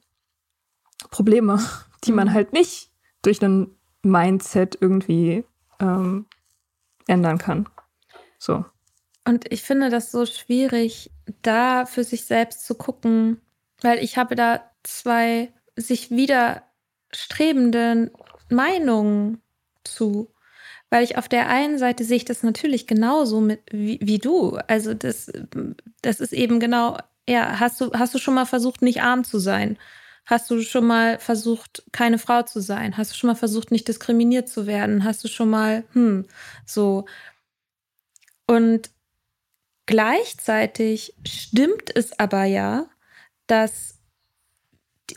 A: Probleme, die man mhm. halt nicht durch einen Mindset irgendwie ähm, ändern kann. So.
B: Und ich finde das so schwierig, da für sich selbst zu gucken, weil ich habe da zwei sich widerstrebende Meinungen zu. Weil ich auf der einen Seite sehe ich das natürlich genauso mit, wie, wie du. Also das, das ist eben genau, ja, hast du, hast du schon mal versucht, nicht arm zu sein? Hast du schon mal versucht, keine Frau zu sein? Hast du schon mal versucht, nicht diskriminiert zu werden? Hast du schon mal, hm, so. Und gleichzeitig stimmt es aber ja, dass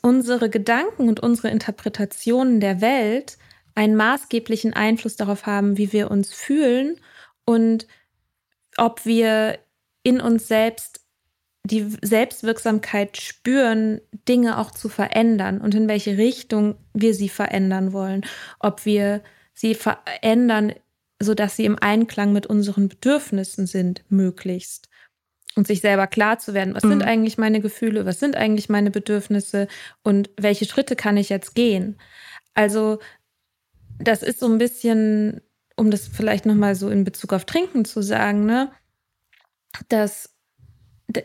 B: unsere Gedanken und unsere Interpretationen der Welt einen maßgeblichen Einfluss darauf haben, wie wir uns fühlen und ob wir in uns selbst die Selbstwirksamkeit spüren, Dinge auch zu verändern und in welche Richtung wir sie verändern wollen. Ob wir sie verändern, sodass sie im Einklang mit unseren Bedürfnissen sind, möglichst. Und sich selber klar zu werden, was mhm. sind eigentlich meine Gefühle, was sind eigentlich meine Bedürfnisse und welche Schritte kann ich jetzt gehen. Also das ist so ein bisschen, um das vielleicht nochmal so in Bezug auf Trinken zu sagen, ne, dass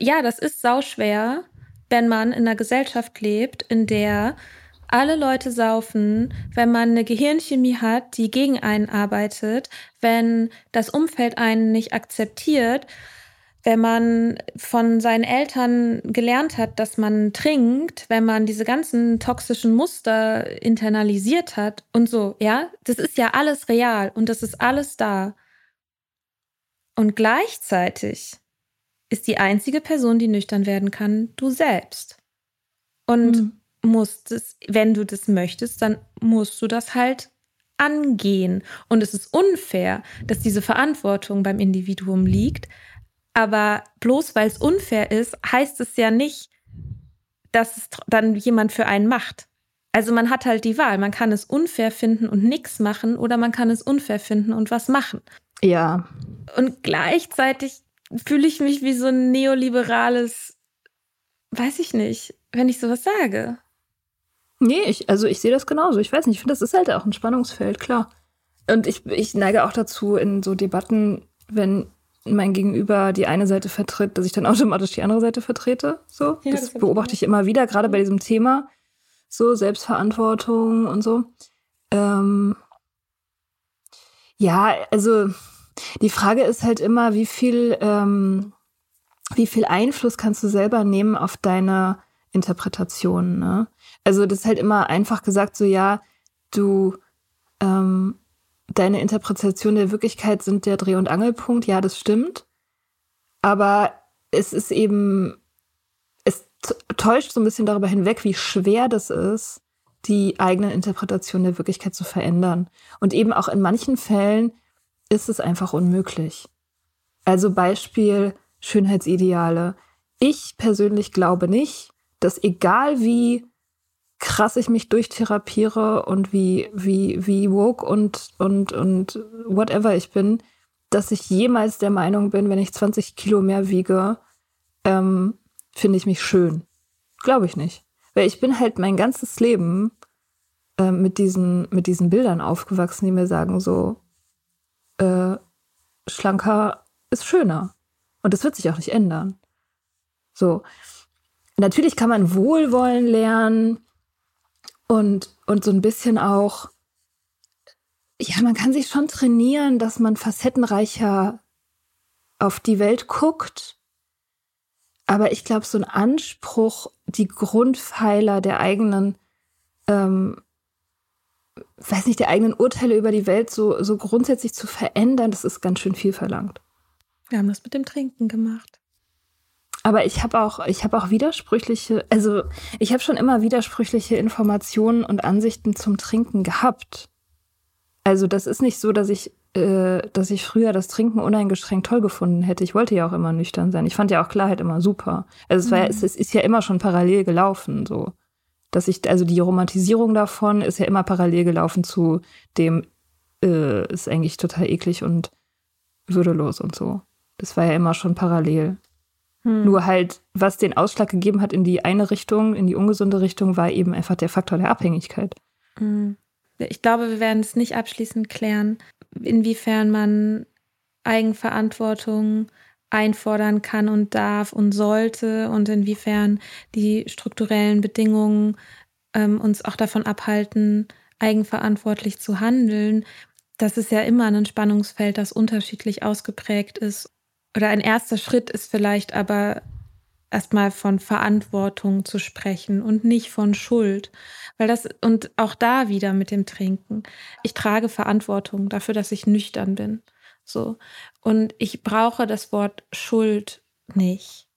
B: ja, das ist sauschwer, wenn man in einer Gesellschaft lebt, in der alle Leute saufen, wenn man eine Gehirnchemie hat, die gegen einen arbeitet, wenn das Umfeld einen nicht akzeptiert, wenn man von seinen Eltern gelernt hat, dass man trinkt, wenn man diese ganzen toxischen Muster internalisiert hat und so, ja, das ist ja alles real und das ist alles da. Und gleichzeitig ist die einzige Person, die nüchtern werden kann, du selbst. Und mhm. musst es, wenn du das möchtest, dann musst du das halt angehen. Und es ist unfair, dass diese Verantwortung beim Individuum liegt. Aber bloß weil es unfair ist, heißt es ja nicht, dass es dann jemand für einen macht. Also man hat halt die Wahl. Man kann es unfair finden und nichts machen oder man kann es unfair finden und was machen.
A: Ja.
B: Und gleichzeitig fühle ich mich wie so ein neoliberales, weiß ich nicht, wenn ich sowas sage.
A: Nee, ich, also ich sehe das genauso. Ich weiß nicht, ich finde, das ist halt auch ein Spannungsfeld, klar. Und ich, ich neige auch dazu, in so Debatten wenn mein Gegenüber die eine Seite vertritt, dass ich dann [LAUGHS] automatisch die andere Seite vertrete. So, ja, das, das beobachte ich immer wieder, gerade bei diesem Thema, so Selbstverantwortung und so. Ähm, ja, also die Frage ist halt immer, wie viel, ähm, wie viel Einfluss kannst du selber nehmen auf deine Interpretation. Ne? Also das ist halt immer einfach gesagt, so ja, du ähm, deine Interpretation der Wirklichkeit sind der Dreh- und Angelpunkt. Ja, das stimmt. Aber es ist eben, es täuscht so ein bisschen darüber hinweg, wie schwer das ist, die eigene Interpretation der Wirklichkeit zu verändern. Und eben auch in manchen Fällen ist es einfach unmöglich. Also Beispiel Schönheitsideale. Ich persönlich glaube nicht, dass egal wie krass ich mich durchtherapiere und wie, wie, wie woke und, und, und whatever ich bin, dass ich jemals der Meinung bin, wenn ich 20 Kilo mehr wiege, ähm, finde ich mich schön. Glaube ich nicht. Weil ich bin halt mein ganzes Leben äh, mit, diesen, mit diesen Bildern aufgewachsen, die mir sagen, so, äh, schlanker ist schöner. Und das wird sich auch nicht ändern. So. Natürlich kann man Wohlwollen lernen und, und so ein bisschen auch, ja, man kann sich schon trainieren, dass man facettenreicher auf die Welt guckt. Aber ich glaube, so ein Anspruch, die Grundpfeiler der eigenen, ähm, weiß nicht, der eigenen Urteile über die Welt so, so grundsätzlich zu verändern, das ist ganz schön viel verlangt.
B: Wir haben das mit dem Trinken gemacht.
A: Aber ich habe auch, ich habe auch widersprüchliche, also ich habe schon immer widersprüchliche Informationen und Ansichten zum Trinken gehabt. Also das ist nicht so, dass ich, äh, dass ich früher das Trinken uneingeschränkt toll gefunden hätte. Ich wollte ja auch immer nüchtern sein. Ich fand ja auch Klarheit immer super. Also es war, mhm. es, es ist ja immer schon parallel gelaufen, so. Dass ich, also die Romantisierung davon ist ja immer parallel gelaufen zu dem, äh, ist eigentlich total eklig und würdelos und so. Das war ja immer schon parallel. Hm. Nur halt, was den Ausschlag gegeben hat in die eine Richtung, in die ungesunde Richtung, war eben einfach der Faktor der Abhängigkeit.
B: Hm. Ich glaube, wir werden es nicht abschließend klären, inwiefern man Eigenverantwortung einfordern kann und darf und sollte und inwiefern die strukturellen Bedingungen ähm, uns auch davon abhalten, eigenverantwortlich zu handeln. Das ist ja immer ein Spannungsfeld, das unterschiedlich ausgeprägt ist oder ein erster Schritt ist vielleicht aber erstmal von Verantwortung zu sprechen und nicht von Schuld. Weil das, und auch da wieder mit dem Trinken. Ich trage Verantwortung dafür, dass ich nüchtern bin. So. Und ich brauche das Wort Schuld nicht.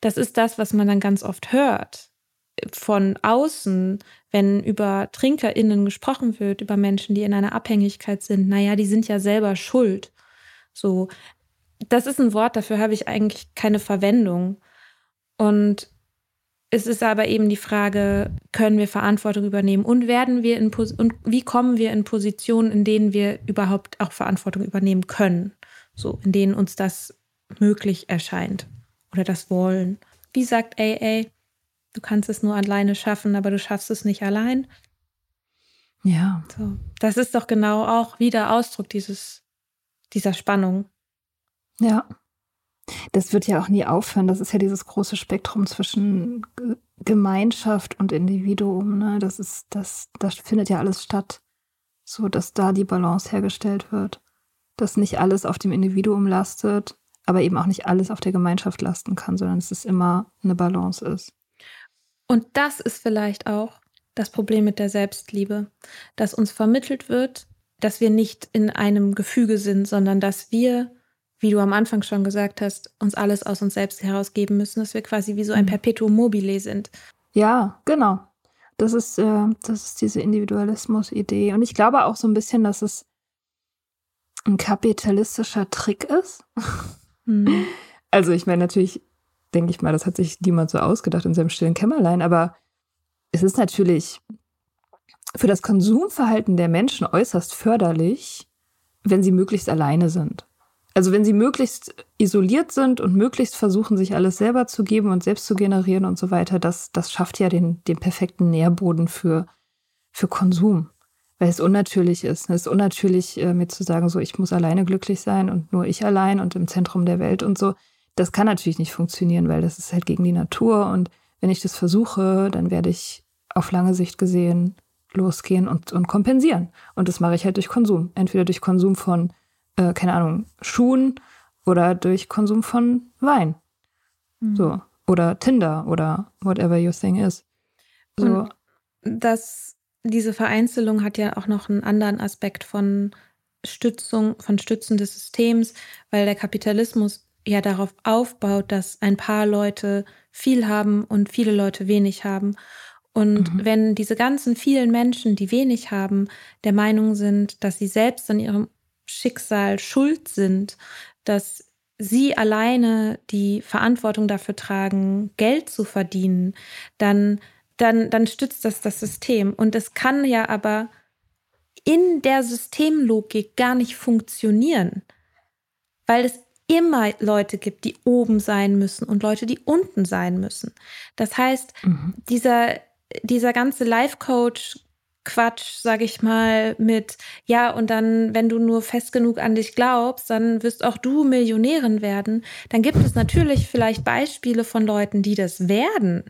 B: Das ist das, was man dann ganz oft hört. Von außen, wenn über TrinkerInnen gesprochen wird, über Menschen, die in einer Abhängigkeit sind, naja, die sind ja selber schuld. So, das ist ein Wort, dafür habe ich eigentlich keine Verwendung. Und es ist aber eben die Frage, können wir Verantwortung übernehmen und werden wir in und wie kommen wir in Positionen, in denen wir überhaupt auch Verantwortung übernehmen können, so in denen uns das möglich erscheint oder das wollen. Wie sagt AA, du kannst es nur alleine schaffen, aber du schaffst es nicht allein.
A: Ja.
B: So, das ist doch genau auch wieder Ausdruck dieses dieser Spannung.
A: Ja. Das wird ja auch nie aufhören. Das ist ja dieses große Spektrum zwischen Gemeinschaft und Individuum. Ne? Das ist, das, das findet ja alles statt. So, dass da die Balance hergestellt wird. Dass nicht alles auf dem Individuum lastet, aber eben auch nicht alles auf der Gemeinschaft lasten kann, sondern dass es immer eine Balance ist.
B: Und das ist vielleicht auch das Problem mit der Selbstliebe, dass uns vermittelt wird, dass wir nicht in einem Gefüge sind, sondern dass wir wie du am Anfang schon gesagt hast, uns alles aus uns selbst herausgeben müssen, dass wir quasi wie so ein mhm. Perpetuum mobile sind.
A: Ja, genau. Das ist, äh, das ist diese Individualismus-Idee. Und ich glaube auch so ein bisschen, dass es ein kapitalistischer Trick ist. Mhm. [LAUGHS] Also ich meine, natürlich denke ich mal, das hat sich niemand so ausgedacht in seinem stillen Kämmerlein, aber es ist natürlich für das Konsumverhalten der Menschen äußerst förderlich, wenn sie möglichst alleine sind. Also wenn sie möglichst isoliert sind und möglichst versuchen, sich alles selber zu geben und selbst zu generieren und so weiter, das, das schafft ja den, den perfekten Nährboden für, für Konsum. weil es unnatürlich ist. Es ist unnatürlich, äh, mir zu sagen, so ich muss alleine glücklich sein und nur ich allein und im Zentrum der Welt und so. Das kann natürlich nicht funktionieren, weil das ist halt gegen die Natur. Und wenn ich das versuche, dann werde ich auf lange Sicht gesehen losgehen und, und kompensieren. Und das mache ich halt durch Konsum. Entweder durch Konsum von, äh, keine Ahnung, Schuhen oder durch Konsum von Wein. Mhm. So. Oder Tinder oder whatever your thing is.
B: So. Und das diese Vereinzelung hat ja auch noch einen anderen Aspekt von Stützung, von Stützen des Systems, weil der Kapitalismus ja darauf aufbaut, dass ein paar Leute viel haben und viele Leute wenig haben. Und mhm. wenn diese ganzen vielen Menschen, die wenig haben, der Meinung sind, dass sie selbst an ihrem Schicksal schuld sind, dass sie alleine die Verantwortung dafür tragen, Geld zu verdienen, dann dann, dann stützt das das System. Und es kann ja aber in der Systemlogik gar nicht funktionieren, weil es immer Leute gibt, die oben sein müssen und Leute, die unten sein müssen. Das heißt, mhm. dieser, dieser ganze Life-Coach Quatsch, sag ich mal, mit, ja, und dann, wenn du nur fest genug an dich glaubst, dann wirst auch du Millionärin werden. Dann gibt es natürlich vielleicht Beispiele von Leuten, die das werden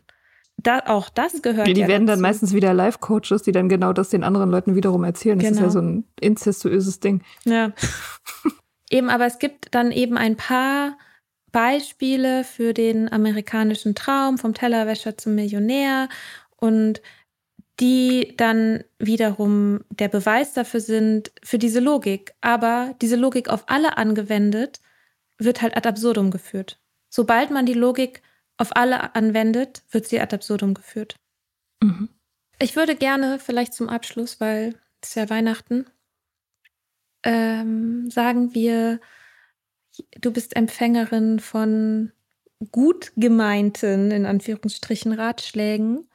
B: da, auch das gehört
A: Die, die ja werden dazu. dann meistens wieder Life-Coaches, die dann genau das den anderen Leuten wiederum erzählen. Das genau. ist ja genau. so ein incestuöses Ding.
B: Ja. [LAUGHS] eben, aber es gibt dann eben ein paar Beispiele für den amerikanischen Traum vom Tellerwäscher zum Millionär und die dann wiederum der Beweis dafür sind, für diese Logik. Aber diese Logik auf alle angewendet, wird halt ad absurdum geführt. Sobald man die Logik auf alle anwendet, wird sie ad absurdum geführt. Mhm. Ich würde gerne vielleicht zum Abschluss, weil es ja Weihnachten, ähm, sagen wir, du bist Empfängerin von gut gemeinten, in Anführungsstrichen, Ratschlägen.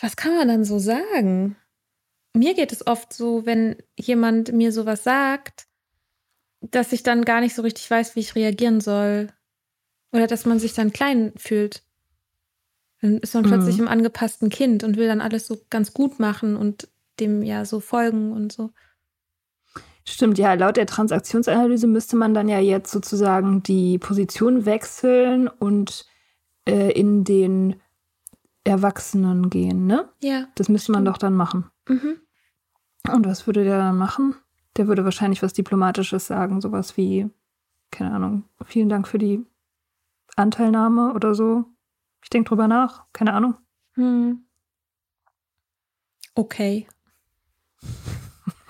B: Was kann man dann so sagen? Mir geht es oft so, wenn jemand mir sowas sagt, dass ich dann gar nicht so richtig weiß, wie ich reagieren soll. Oder dass man sich dann klein fühlt. Dann ist man mhm. plötzlich im angepassten Kind und will dann alles so ganz gut machen und dem ja so folgen und so.
A: Stimmt, ja, laut der Transaktionsanalyse müsste man dann ja jetzt sozusagen die Position wechseln und äh, in den Erwachsenen gehen, ne?
B: Ja.
A: Das müsste man doch dann machen. Mhm. Und was würde der dann machen? Der würde wahrscheinlich was Diplomatisches sagen, sowas wie, keine Ahnung, vielen Dank für die Anteilnahme oder so. Ich denke drüber nach. Keine Ahnung. Hm.
B: Okay. [LAUGHS]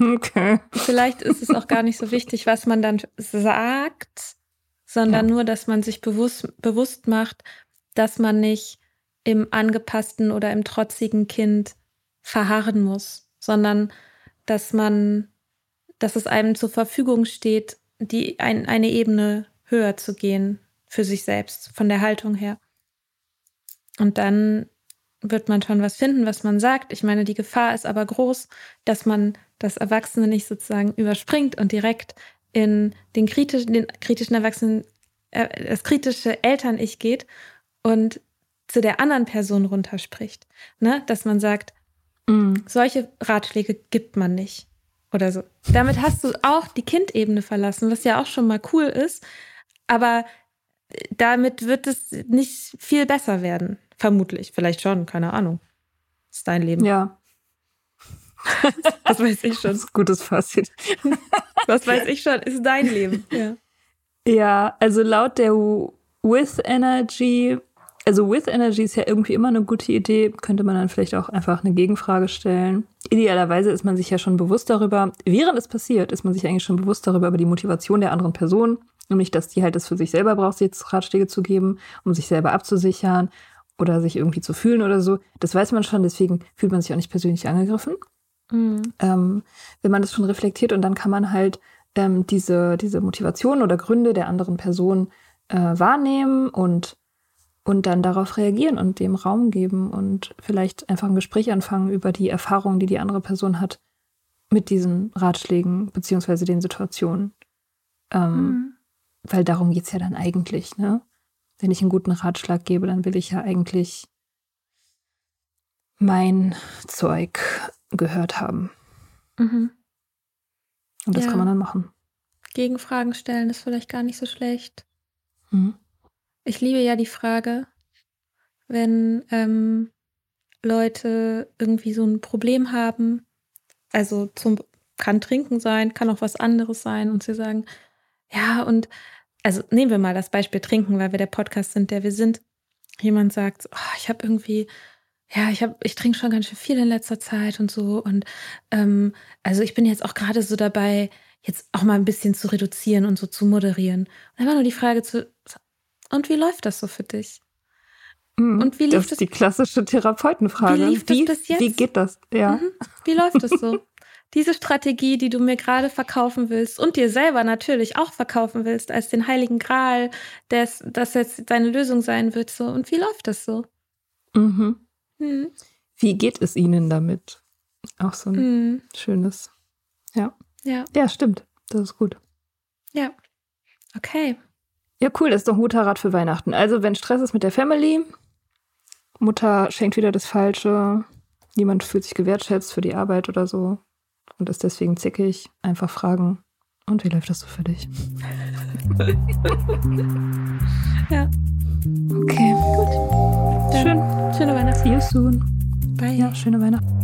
A: Okay.
B: Vielleicht ist es auch gar nicht so wichtig, was man dann sagt, sondern ja. nur, dass man sich bewusst, bewusst macht, dass man nicht im angepassten oder im trotzigen Kind verharren muss, sondern dass man, dass es einem zur Verfügung steht, die ein, eine Ebene höher zu gehen für sich selbst, von der Haltung her. Und dann wird man schon was finden, was man sagt. Ich meine, die Gefahr ist aber groß, dass man das Erwachsene nicht sozusagen überspringt und direkt in den kritischen, den kritischen Erwachsenen, äh, das kritische Eltern-Ich geht und zu der anderen Person runterspricht. Ne? Dass man sagt, mm. solche Ratschläge gibt man nicht. Oder so. Damit hast du auch die Kindebene verlassen, was ja auch schon mal cool ist. Aber damit wird es nicht viel besser werden. Vermutlich. Vielleicht schon, keine Ahnung. Das ist dein Leben.
A: Ja.
B: das weiß ich schon. Das
A: ist gutes Fazit.
B: Was weiß ich schon, ist dein Leben. Ja,
A: ja also laut der With Energy, also With Energy ist ja irgendwie immer eine gute Idee, könnte man dann vielleicht auch einfach eine Gegenfrage stellen. Idealerweise ist man sich ja schon bewusst darüber, während es passiert, ist man sich eigentlich schon bewusst darüber, über die Motivation der anderen Person Nämlich, dass die halt das für sich selber braucht, jetzt Ratschläge zu geben, um sich selber abzusichern oder sich irgendwie zu fühlen oder so. Das weiß man schon, deswegen fühlt man sich auch nicht persönlich angegriffen. Mhm. Ähm, wenn man das schon reflektiert und dann kann man halt ähm, diese, diese Motivation oder Gründe der anderen Person äh, wahrnehmen und, und dann darauf reagieren und dem Raum geben und vielleicht einfach ein Gespräch anfangen über die Erfahrungen, die die andere Person hat mit diesen Ratschlägen beziehungsweise den Situationen. Ähm, mhm. Weil darum geht es ja dann eigentlich, ne? Wenn ich einen guten Ratschlag gebe, dann will ich ja eigentlich mein Zeug gehört haben.
B: Mhm.
A: Und das
B: Ja.
A: kann man dann machen.
B: Gegenfragen stellen ist vielleicht gar nicht so schlecht.
A: Mhm.
B: Ich liebe ja die Frage, wenn ähm, Leute irgendwie so ein Problem haben, also zum kann Trinken sein, kann auch was anderes sein und sie sagen, ja, und also nehmen wir mal das Beispiel Trinken, weil wir der Podcast sind, der wir sind. Jemand sagt, oh, ich habe irgendwie, ja, ich habe, ich trinke schon ganz schön viel in letzter Zeit und so. Und ähm, also ich bin jetzt auch gerade so dabei, jetzt auch mal ein bisschen zu reduzieren und so zu moderieren. Und einfach nur die Frage zu, und wie läuft das so für dich?
A: Mhm.
B: Und wie lief
A: das
B: das-
A: ist die klassische Therapeutenfrage.
B: Wie lief das
A: wie,
B: bis jetzt?
A: wie geht das? Ja.
B: Mhm. Wie läuft es so? [LAUGHS] Diese Strategie, die du mir gerade verkaufen willst und dir selber natürlich auch verkaufen willst, als den heiligen Gral, des, das jetzt deine Lösung sein wird, so. Und wie läuft das so?
A: Mhm.
B: Hm.
A: Wie geht es Ihnen damit? Auch so ein
B: Hm.
A: schönes. Ja.
B: Ja,
A: Ja, stimmt. Das ist gut.
B: ja. Okay.
A: Ja, cool, das ist doch ein guter Rat für Weihnachten. Also, wenn Stress ist mit der Family, Mutter schenkt wieder das Falsche, niemand fühlt sich gewertschätzt für die Arbeit oder so und ist deswegen zickig, einfach fragen. Und wie läuft das so für dich? [LAUGHS]
B: Ja,
A: Okay,
B: dann
A: schön.
B: schöne Weihnachten.
A: See you soon.
B: Bye.
A: Ja, schöne Weihnachten.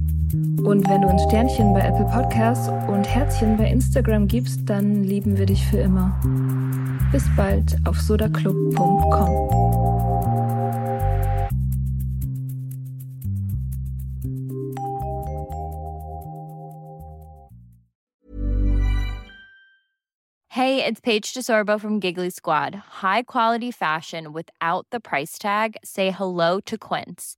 A: Und wenn du ein Sternchen bei Apple Podcasts und Herzchen bei Instagram gibst, dann lieben wir dich für immer. Bis bald auf sodaclub.com.
D: Hey, it's Paige DeSorbo from Giggly Squad. High quality fashion without the price tag. Say hello to Quince.